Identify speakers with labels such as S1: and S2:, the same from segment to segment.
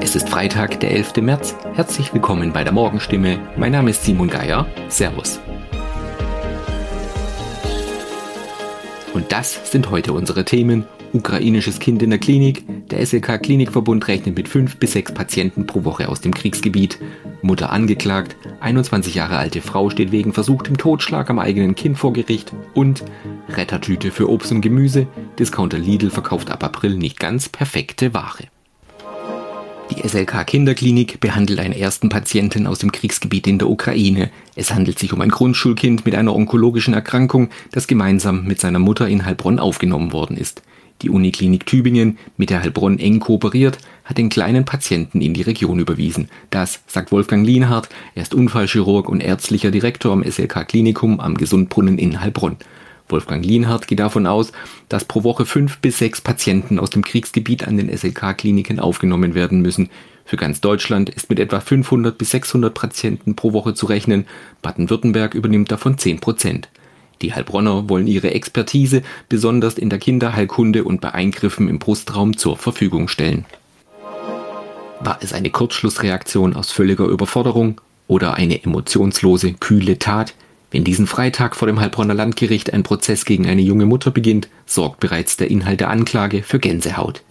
S1: Es ist Freitag, der 11. März. Herzlich willkommen bei der Morgenstimme. Mein Name ist Simon Geier. Servus. Und das sind heute unsere Themen. Ukrainisches Kind in der Klinik. Der SLK Klinikverbund rechnet mit fünf bis sechs Patienten pro Woche aus dem Kriegsgebiet. Mutter angeklagt. 21 Jahre alte Frau steht wegen versuchtem Totschlag am eigenen Kind vor Gericht. Und Rettertüte für Obst und Gemüse. Discounter Lidl verkauft ab April nicht ganz perfekte Ware. Die SLK Kinderklinik behandelt einen ersten Patienten aus dem Kriegsgebiet in der Ukraine. Es handelt sich um ein Grundschulkind mit einer onkologischen Erkrankung, das gemeinsam mit seiner Mutter in Heilbronn aufgenommen worden ist. Die Uniklinik Tübingen, mit der Heilbronn eng kooperiert, hat den kleinen Patienten in die Region überwiesen. Das sagt Wolfgang Lienhardt, er ist Unfallchirurg und ärztlicher Direktor am SLK Klinikum am Gesundbrunnen in Heilbronn. Wolfgang Lienhardt geht davon aus, dass pro Woche fünf bis sechs Patienten aus dem Kriegsgebiet an den SLK-Kliniken aufgenommen werden müssen. Für ganz Deutschland ist mit etwa 500 bis 600 Patienten pro Woche zu rechnen. Baden-Württemberg übernimmt davon 10 Prozent. Die Heilbronner wollen ihre Expertise besonders in der Kinderheilkunde und bei Eingriffen im Brustraum zur Verfügung stellen. War es eine Kurzschlussreaktion aus völliger Überforderung oder eine emotionslose, kühle Tat? Wenn diesen Freitag vor dem Heilbronner Landgericht ein Prozess gegen eine junge Mutter beginnt, sorgt bereits der Inhalt der Anklage für Gänsehaut.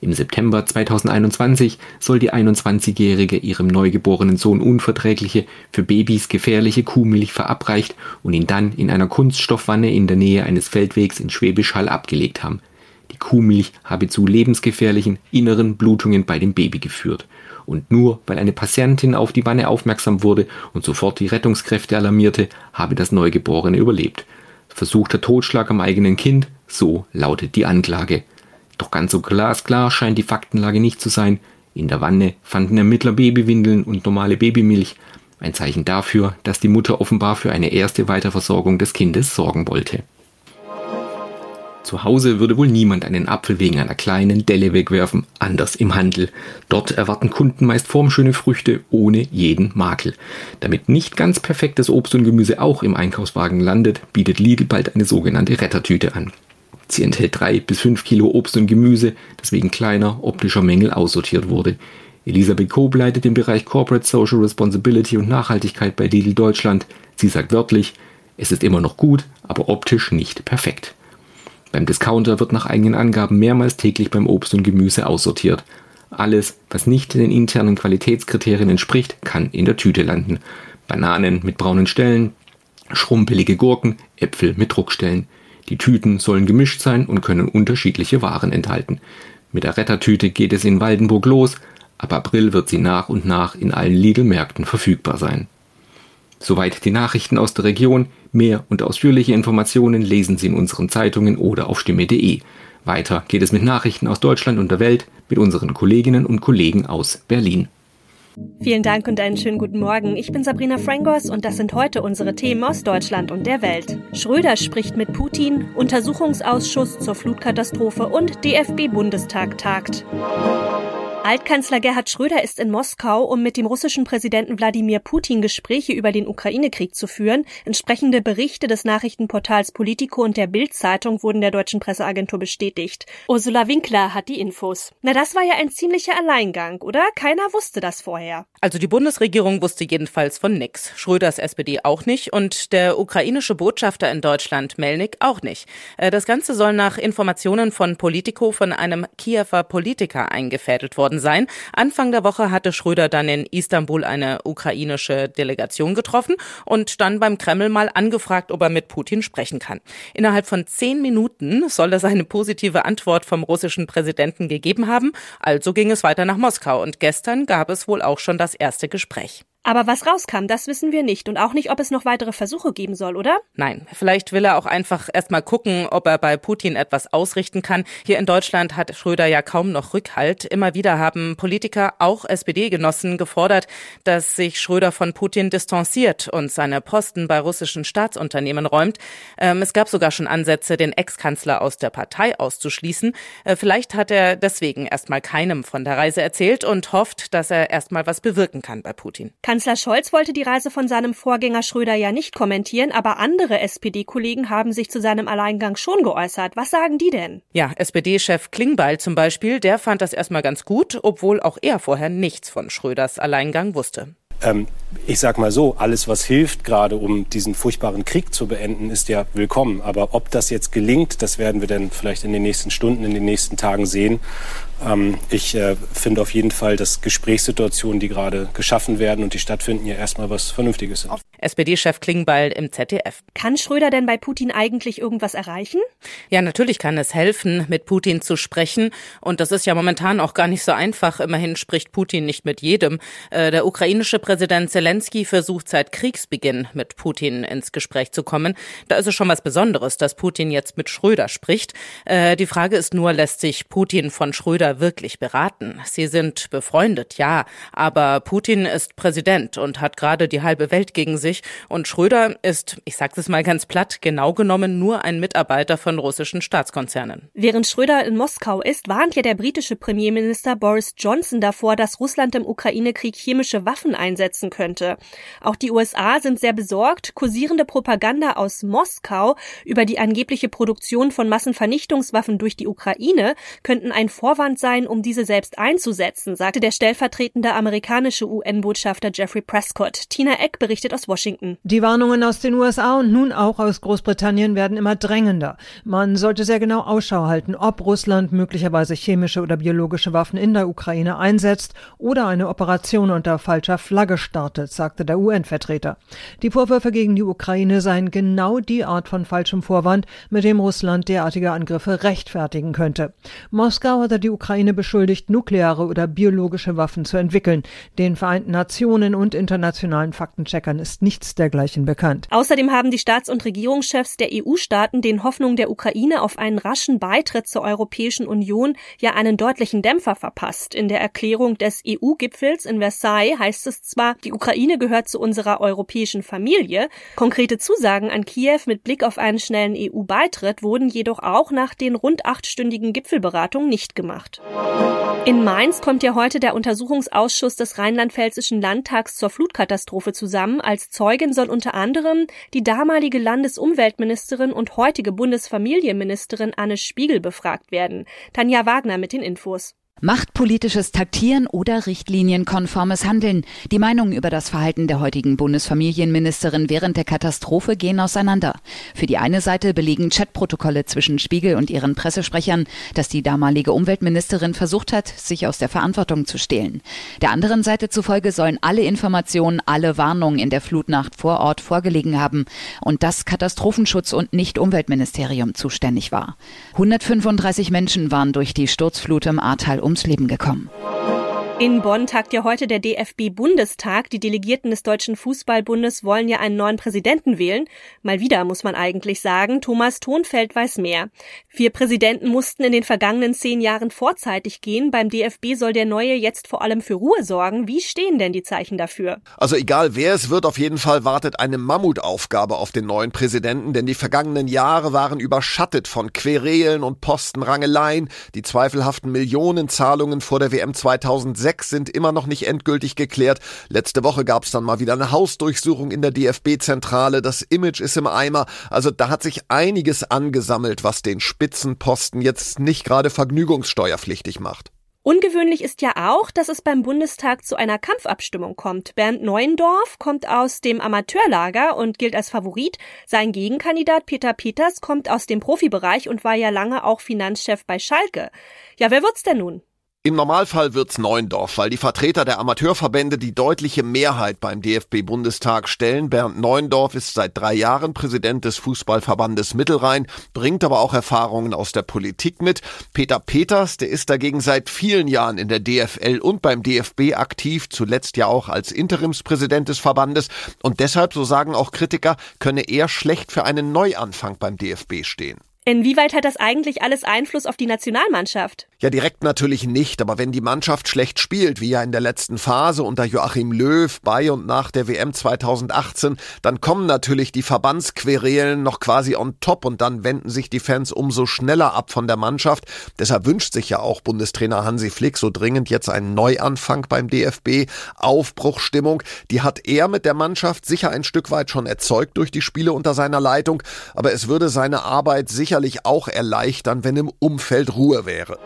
S1: Im September 2021 soll die 21-Jährige ihrem neugeborenen Sohn unverträgliche, für Babys gefährliche Kuhmilch verabreicht und ihn dann in einer Kunststoffwanne in der Nähe eines Feldwegs in Schwäbisch Hall abgelegt haben. Die Kuhmilch habe zu lebensgefährlichen inneren Blutungen bei dem Baby geführt und nur weil eine Patientin auf die Wanne aufmerksam wurde und sofort die Rettungskräfte alarmierte, habe das Neugeborene überlebt. Versuchter Totschlag am eigenen Kind, so lautet die Anklage. Doch ganz so glasklar scheint die Faktenlage nicht zu sein. In der Wanne fanden Ermittler Babywindeln und normale Babymilch, ein Zeichen dafür, dass die Mutter offenbar für eine erste Weiterversorgung des Kindes sorgen wollte. Zu Hause würde wohl niemand einen Apfel wegen einer kleinen Delle wegwerfen, anders im Handel. Dort erwarten Kunden meist formschöne Früchte ohne jeden Makel. Damit nicht ganz perfektes Obst und Gemüse auch im Einkaufswagen landet, bietet Lidl bald eine sogenannte Rettertüte an. Sie enthält drei bis fünf Kilo Obst und Gemüse, das wegen kleiner optischer Mängel aussortiert wurde. Elisabeth Kob leitet den Bereich Corporate Social Responsibility und Nachhaltigkeit bei Lidl Deutschland. Sie sagt wörtlich, es ist immer noch gut, aber optisch nicht perfekt. Beim Discounter wird nach eigenen Angaben mehrmals täglich beim Obst und Gemüse aussortiert. Alles, was nicht den internen Qualitätskriterien entspricht, kann in der Tüte landen. Bananen mit braunen Stellen, schrumpelige Gurken, Äpfel mit Druckstellen. Die Tüten sollen gemischt sein und können unterschiedliche Waren enthalten. Mit der Rettertüte geht es in Waldenburg los. Ab April wird sie nach und nach in allen Lidl-Märkten verfügbar sein. Soweit die Nachrichten aus der Region. Mehr und ausführliche Informationen lesen Sie in unseren Zeitungen oder auf stimme.de. Weiter geht es mit Nachrichten aus Deutschland und der Welt mit unseren Kolleginnen und Kollegen aus Berlin.
S2: Vielen Dank und einen schönen guten Morgen. Ich bin Sabrina Frangos und das sind heute unsere Themen aus Deutschland und der Welt. Schröder spricht mit Putin, Untersuchungsausschuss zur Flutkatastrophe und DFB-Bundestag tagt. Altkanzler Gerhard Schröder ist in Moskau, um mit dem russischen Präsidenten Wladimir Putin Gespräche über den Ukraine-Krieg zu führen. Entsprechende Berichte des Nachrichtenportals Politico und der Bild-Zeitung wurden der deutschen Presseagentur bestätigt. Ursula Winkler hat die Infos. Na, das war ja ein ziemlicher Alleingang, oder? Keiner wusste das vorher.
S3: Also die Bundesregierung wusste jedenfalls von nix. Schröders SPD auch nicht und der ukrainische Botschafter in Deutschland, Melnik, auch nicht. Äh, das Ganze soll nach Informationen von Politico von einem Kiewer Politiker eingefädelt worden worden sein. Anfang der Woche hatte Schröder dann in Istanbul eine ukrainische Delegation getroffen und dann beim Kreml mal angefragt, ob er mit Putin sprechen kann. Innerhalb von zehn Minuten soll es eine positive Antwort vom russischen Präsidenten gegeben haben. Also ging es weiter nach Moskau und gestern gab es wohl auch schon das erste Gespräch.
S2: Aber was rauskam, das wissen wir nicht und auch nicht, ob es noch weitere Versuche geben soll, oder?
S3: Nein, vielleicht will er auch einfach erstmal gucken, ob er bei Putin etwas ausrichten kann. Hier in Deutschland hat Schröder ja kaum noch Rückhalt. Immer wieder haben Politiker, auch SPD-Genossen, gefordert, dass sich Schröder von Putin distanziert und seine Posten bei russischen Staatsunternehmen räumt. Ähm, es gab sogar schon Ansätze, den Ex-Kanzler aus der Partei auszuschließen. Äh, vielleicht hat er deswegen erstmal keinem von der Reise erzählt und hofft, dass er erstmal was bewirken kann bei Putin.
S2: Kanzler Scholz wollte die Reise von seinem Vorgänger Schröder ja nicht kommentieren, aber andere SPD-Kollegen haben sich zu seinem Alleingang schon geäußert. Was sagen die denn?
S3: Ja, SPD-Chef Klingbeil zum Beispiel, der fand das erstmal ganz gut, obwohl auch er vorher nichts von Schröders Alleingang wusste.
S4: Ähm, ich sag mal so, alles, was hilft, gerade um diesen furchtbaren Krieg zu beenden, ist ja willkommen. Aber ob das jetzt gelingt, das werden wir dann vielleicht in den nächsten Stunden, in den nächsten Tagen sehen. Ähm, ich äh, finde auf jeden Fall, dass Gesprächssituationen, die gerade geschaffen werden und die stattfinden, ja erstmal was Vernünftiges sind.
S3: SPD-Chef Klingbeil im ZDF.
S2: Kann Schröder denn bei Putin eigentlich irgendwas erreichen?
S3: Ja, natürlich kann es helfen, mit Putin zu sprechen. Und das ist ja momentan auch gar nicht so einfach. Immerhin spricht Putin nicht mit jedem. Äh, der ukrainische Präsident Zelensky versucht seit Kriegsbeginn mit Putin ins Gespräch zu kommen. Da ist es schon was Besonderes, dass Putin jetzt mit Schröder spricht. Äh, die Frage ist nur, lässt sich Putin von Schröder wirklich beraten? Sie sind befreundet, ja. Aber Putin ist Präsident und hat gerade die halbe Welt gegen sich. Und Schröder ist, ich sage es mal ganz platt, genau genommen nur ein Mitarbeiter von russischen Staatskonzernen.
S2: Während Schröder in Moskau ist, warnt ja der britische Premierminister Boris Johnson davor, dass Russland im Ukraine-Krieg chemische Waffen einsetzen könnte. Auch die USA sind sehr besorgt. Kursierende Propaganda aus Moskau über die angebliche Produktion von Massenvernichtungswaffen durch die Ukraine könnten ein Vorwand sein, um diese selbst einzusetzen, sagte der stellvertretende amerikanische UN-Botschafter Jeffrey Prescott. Tina Eck berichtet aus Washington. Washington.
S5: Die Warnungen aus den USA und nun auch aus Großbritannien werden immer drängender. Man sollte sehr genau Ausschau halten, ob Russland möglicherweise chemische oder biologische Waffen in der Ukraine einsetzt oder eine Operation unter falscher Flagge startet, sagte der UN-Vertreter. Die Vorwürfe gegen die Ukraine seien genau die Art von falschem Vorwand, mit dem Russland derartige Angriffe rechtfertigen könnte. Moskau hatte die Ukraine beschuldigt, nukleare oder biologische Waffen zu entwickeln. Den Vereinten Nationen und internationalen Faktencheckern ist nichts dergleichen bekannt.
S2: Außerdem haben die Staats- und Regierungschefs der EU-Staaten den Hoffnungen der Ukraine auf einen raschen Beitritt zur Europäischen Union ja einen deutlichen Dämpfer verpasst. In der Erklärung des EU-Gipfels in Versailles heißt es zwar, die Ukraine gehört zu unserer europäischen Familie. Konkrete Zusagen an Kiew mit Blick auf einen schnellen EU-Beitritt wurden jedoch auch nach den rund achtstündigen Gipfelberatungen nicht gemacht. In Mainz kommt ja heute der Untersuchungsausschuss des Rheinland-Pfälzischen Landtags zur Flutkatastrophe zusammen. Als Zeugin soll unter anderem die damalige Landesumweltministerin und heutige Bundesfamilienministerin Anne Spiegel befragt werden. Tanja Wagner mit den Infos.
S6: Machtpolitisches Taktieren oder richtlinienkonformes Handeln. Die Meinungen über das Verhalten der heutigen Bundesfamilienministerin während der Katastrophe gehen auseinander. Für die eine Seite belegen Chatprotokolle zwischen Spiegel und ihren Pressesprechern, dass die damalige Umweltministerin versucht hat, sich aus der Verantwortung zu stehlen. Der anderen Seite zufolge sollen alle Informationen, alle Warnungen in der Flutnacht vor Ort vorgelegen haben und das Katastrophenschutz und nicht Umweltministerium zuständig war. 135 Menschen waren durch die Sturzflut im Ahrtal ums Leben gekommen.
S2: In Bonn tagt ja heute der DFB-Bundestag. Die Delegierten des Deutschen Fußballbundes wollen ja einen neuen Präsidenten wählen. Mal wieder, muss man eigentlich sagen. Thomas Thonfeld weiß mehr. Vier Präsidenten mussten in den vergangenen zehn Jahren vorzeitig gehen. Beim DFB soll der neue jetzt vor allem für Ruhe sorgen. Wie stehen denn die Zeichen dafür?
S7: Also egal wer es wird, auf jeden Fall wartet eine Mammutaufgabe auf den neuen Präsidenten, denn die vergangenen Jahre waren überschattet von Querelen und Postenrangeleien, die zweifelhaften Millionenzahlungen vor der WM 2006 sechs sind immer noch nicht endgültig geklärt. Letzte Woche gab es dann mal wieder eine Hausdurchsuchung in der DFB-Zentrale. Das Image ist im Eimer. Also da hat sich einiges angesammelt, was den Spitzenposten jetzt nicht gerade vergnügungssteuerpflichtig macht.
S2: Ungewöhnlich ist ja auch, dass es beim Bundestag zu einer Kampfabstimmung kommt. Bernd Neuendorf kommt aus dem Amateurlager und gilt als Favorit. Sein Gegenkandidat Peter Peters kommt aus dem Profibereich und war ja lange auch Finanzchef bei Schalke. Ja, wer wird's denn nun?
S7: Im Normalfall wird's Neuendorf, weil die Vertreter der Amateurverbände die deutliche Mehrheit beim DFB-Bundestag stellen. Bernd Neuendorf ist seit drei Jahren Präsident des Fußballverbandes Mittelrhein, bringt aber auch Erfahrungen aus der Politik mit. Peter Peters, der ist dagegen seit vielen Jahren in der DFL und beim DFB aktiv, zuletzt ja auch als Interimspräsident des Verbandes. Und deshalb, so sagen auch Kritiker, könne er schlecht für einen Neuanfang beim DFB stehen.
S2: Inwieweit hat das eigentlich alles Einfluss auf die Nationalmannschaft?
S7: Ja, direkt natürlich nicht, aber wenn die Mannschaft schlecht spielt, wie ja in der letzten Phase unter Joachim Löw bei und nach der WM 2018, dann kommen natürlich die Verbandsquerelen noch quasi on top und dann wenden sich die Fans umso schneller ab von der Mannschaft. Deshalb wünscht sich ja auch Bundestrainer Hansi Flick so dringend jetzt einen Neuanfang beim DFB. Aufbruchstimmung, die hat er mit der Mannschaft sicher ein Stück weit schon erzeugt durch die Spiele unter seiner Leitung, aber es würde seine Arbeit sicherlich auch erleichtern, wenn im Umfeld Ruhe wäre.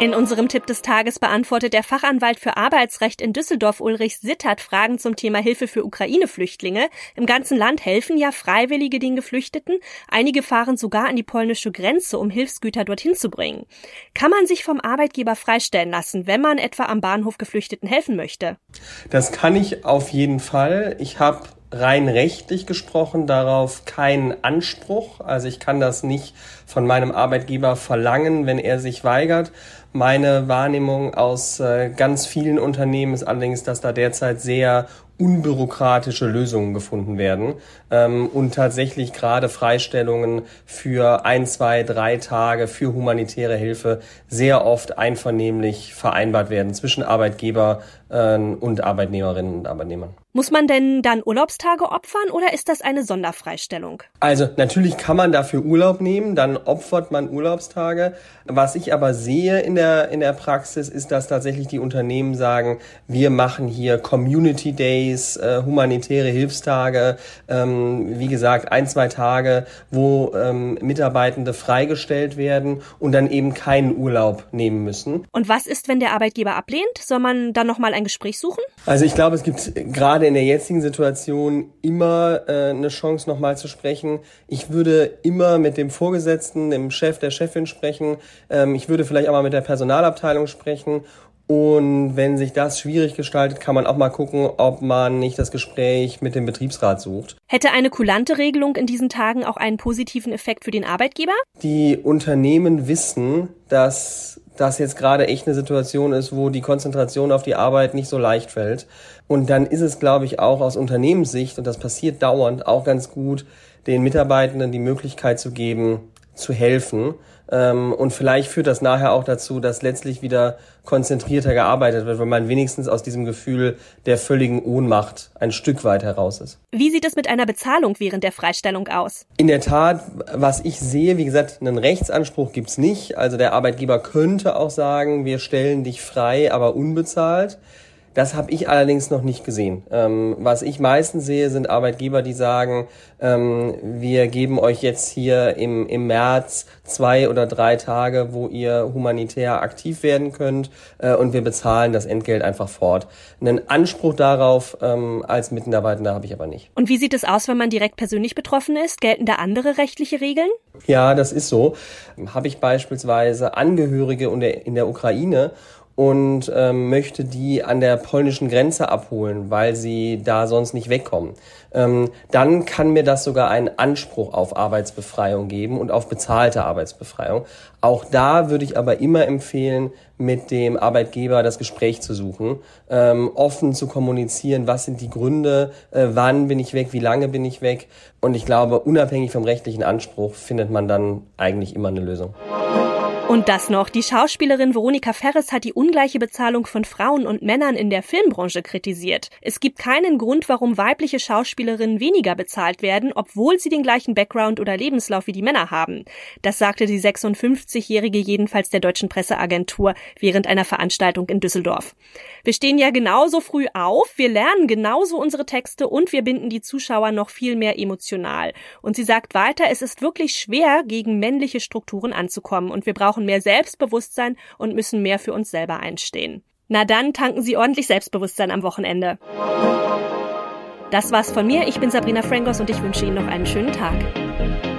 S2: In unserem Tipp des Tages beantwortet der Fachanwalt für Arbeitsrecht in Düsseldorf Ulrich Sittert Fragen zum Thema Hilfe für Ukraine-Flüchtlinge. Im ganzen Land helfen ja Freiwillige den Geflüchteten. Einige fahren sogar an die polnische Grenze, um Hilfsgüter dorthin zu bringen. Kann man sich vom Arbeitgeber freistellen lassen, wenn man etwa am Bahnhof Geflüchteten helfen möchte?
S8: Das kann ich auf jeden Fall. Ich habe rein rechtlich gesprochen darauf keinen Anspruch. Also ich kann das nicht von meinem Arbeitgeber verlangen, wenn er sich weigert. Meine Wahrnehmung aus äh, ganz vielen Unternehmen ist allerdings, dass da derzeit sehr unbürokratische Lösungen gefunden werden ähm, und tatsächlich gerade Freistellungen für ein, zwei, drei Tage für humanitäre Hilfe sehr oft einvernehmlich vereinbart werden zwischen Arbeitgeber äh, und Arbeitnehmerinnen und Arbeitnehmern.
S2: Muss man denn dann Urlaubstage opfern oder ist das eine Sonderfreistellung?
S8: Also natürlich kann man dafür Urlaub nehmen, dann opfert man Urlaubstage. Was ich aber sehe in der, in der Praxis ist, dass tatsächlich die Unternehmen sagen, wir machen hier Community Days, äh, humanitäre Hilfstage, ähm, wie gesagt, ein, zwei Tage, wo ähm, Mitarbeitende freigestellt werden und dann eben keinen Urlaub nehmen müssen.
S2: Und was ist, wenn der Arbeitgeber ablehnt? Soll man dann nochmal ein Gespräch suchen?
S8: Also ich glaube, es gibt gerade gerade in der jetzigen Situation immer äh, eine Chance, nochmal zu sprechen. Ich würde immer mit dem Vorgesetzten, dem Chef, der Chefin sprechen. Ähm, ich würde vielleicht auch mal mit der Personalabteilung sprechen. Und wenn sich das schwierig gestaltet, kann man auch mal gucken, ob man nicht das Gespräch mit dem Betriebsrat sucht.
S2: Hätte eine kulante Regelung in diesen Tagen auch einen positiven Effekt für den Arbeitgeber?
S8: Die Unternehmen wissen, dass das jetzt gerade echt eine Situation ist, wo die Konzentration auf die Arbeit nicht so leicht fällt. Und dann ist es, glaube ich, auch aus Unternehmenssicht, und das passiert dauernd, auch ganz gut, den Mitarbeitenden die Möglichkeit zu geben, zu helfen. Ähm, und vielleicht führt das nachher auch dazu, dass letztlich wieder konzentrierter gearbeitet wird, weil man wenigstens aus diesem Gefühl der völligen Ohnmacht ein Stück weit heraus ist.
S2: Wie sieht es mit einer Bezahlung während der Freistellung aus?
S8: In der Tat, was ich sehe, wie gesagt, einen Rechtsanspruch gibt's nicht. Also der Arbeitgeber könnte auch sagen, wir stellen dich frei, aber unbezahlt. Das habe ich allerdings noch nicht gesehen. Ähm, was ich meistens sehe, sind Arbeitgeber, die sagen, ähm, wir geben euch jetzt hier im, im März zwei oder drei Tage, wo ihr humanitär aktiv werden könnt äh, und wir bezahlen das Entgelt einfach fort. Einen Anspruch darauf ähm, als Mitarbeitender habe ich aber nicht.
S2: Und wie sieht es aus, wenn man direkt persönlich betroffen ist? Gelten da andere rechtliche Regeln?
S8: Ja, das ist so. Habe ich beispielsweise Angehörige in der Ukraine und ähm, möchte die an der polnischen Grenze abholen, weil sie da sonst nicht wegkommen. Ähm, dann kann mir das sogar einen Anspruch auf Arbeitsbefreiung geben und auf bezahlte Arbeitsbefreiung. Auch da würde ich aber immer empfehlen, mit dem Arbeitgeber das Gespräch zu suchen, ähm, offen zu kommunizieren, was sind die Gründe, äh, wann bin ich weg, wie lange bin ich weg. Und ich glaube, unabhängig vom rechtlichen Anspruch findet man dann eigentlich immer eine Lösung.
S2: Und das noch. Die Schauspielerin Veronika Ferres hat die ungleiche Bezahlung von Frauen und Männern in der Filmbranche kritisiert. Es gibt keinen Grund, warum weibliche Schauspielerinnen weniger bezahlt werden, obwohl sie den gleichen Background oder Lebenslauf wie die Männer haben. Das sagte die 56-Jährige jedenfalls der deutschen Presseagentur während einer Veranstaltung in Düsseldorf. Wir stehen ja genauso früh auf, wir lernen genauso unsere Texte und wir binden die Zuschauer noch viel mehr emotional. Und sie sagt weiter, es ist wirklich schwer, gegen männliche Strukturen anzukommen und wir brauchen brauchen mehr Selbstbewusstsein und müssen mehr für uns selber einstehen. Na dann tanken Sie ordentlich Selbstbewusstsein am Wochenende. Das war's von mir. Ich bin Sabrina Frangos und ich wünsche Ihnen noch einen schönen Tag.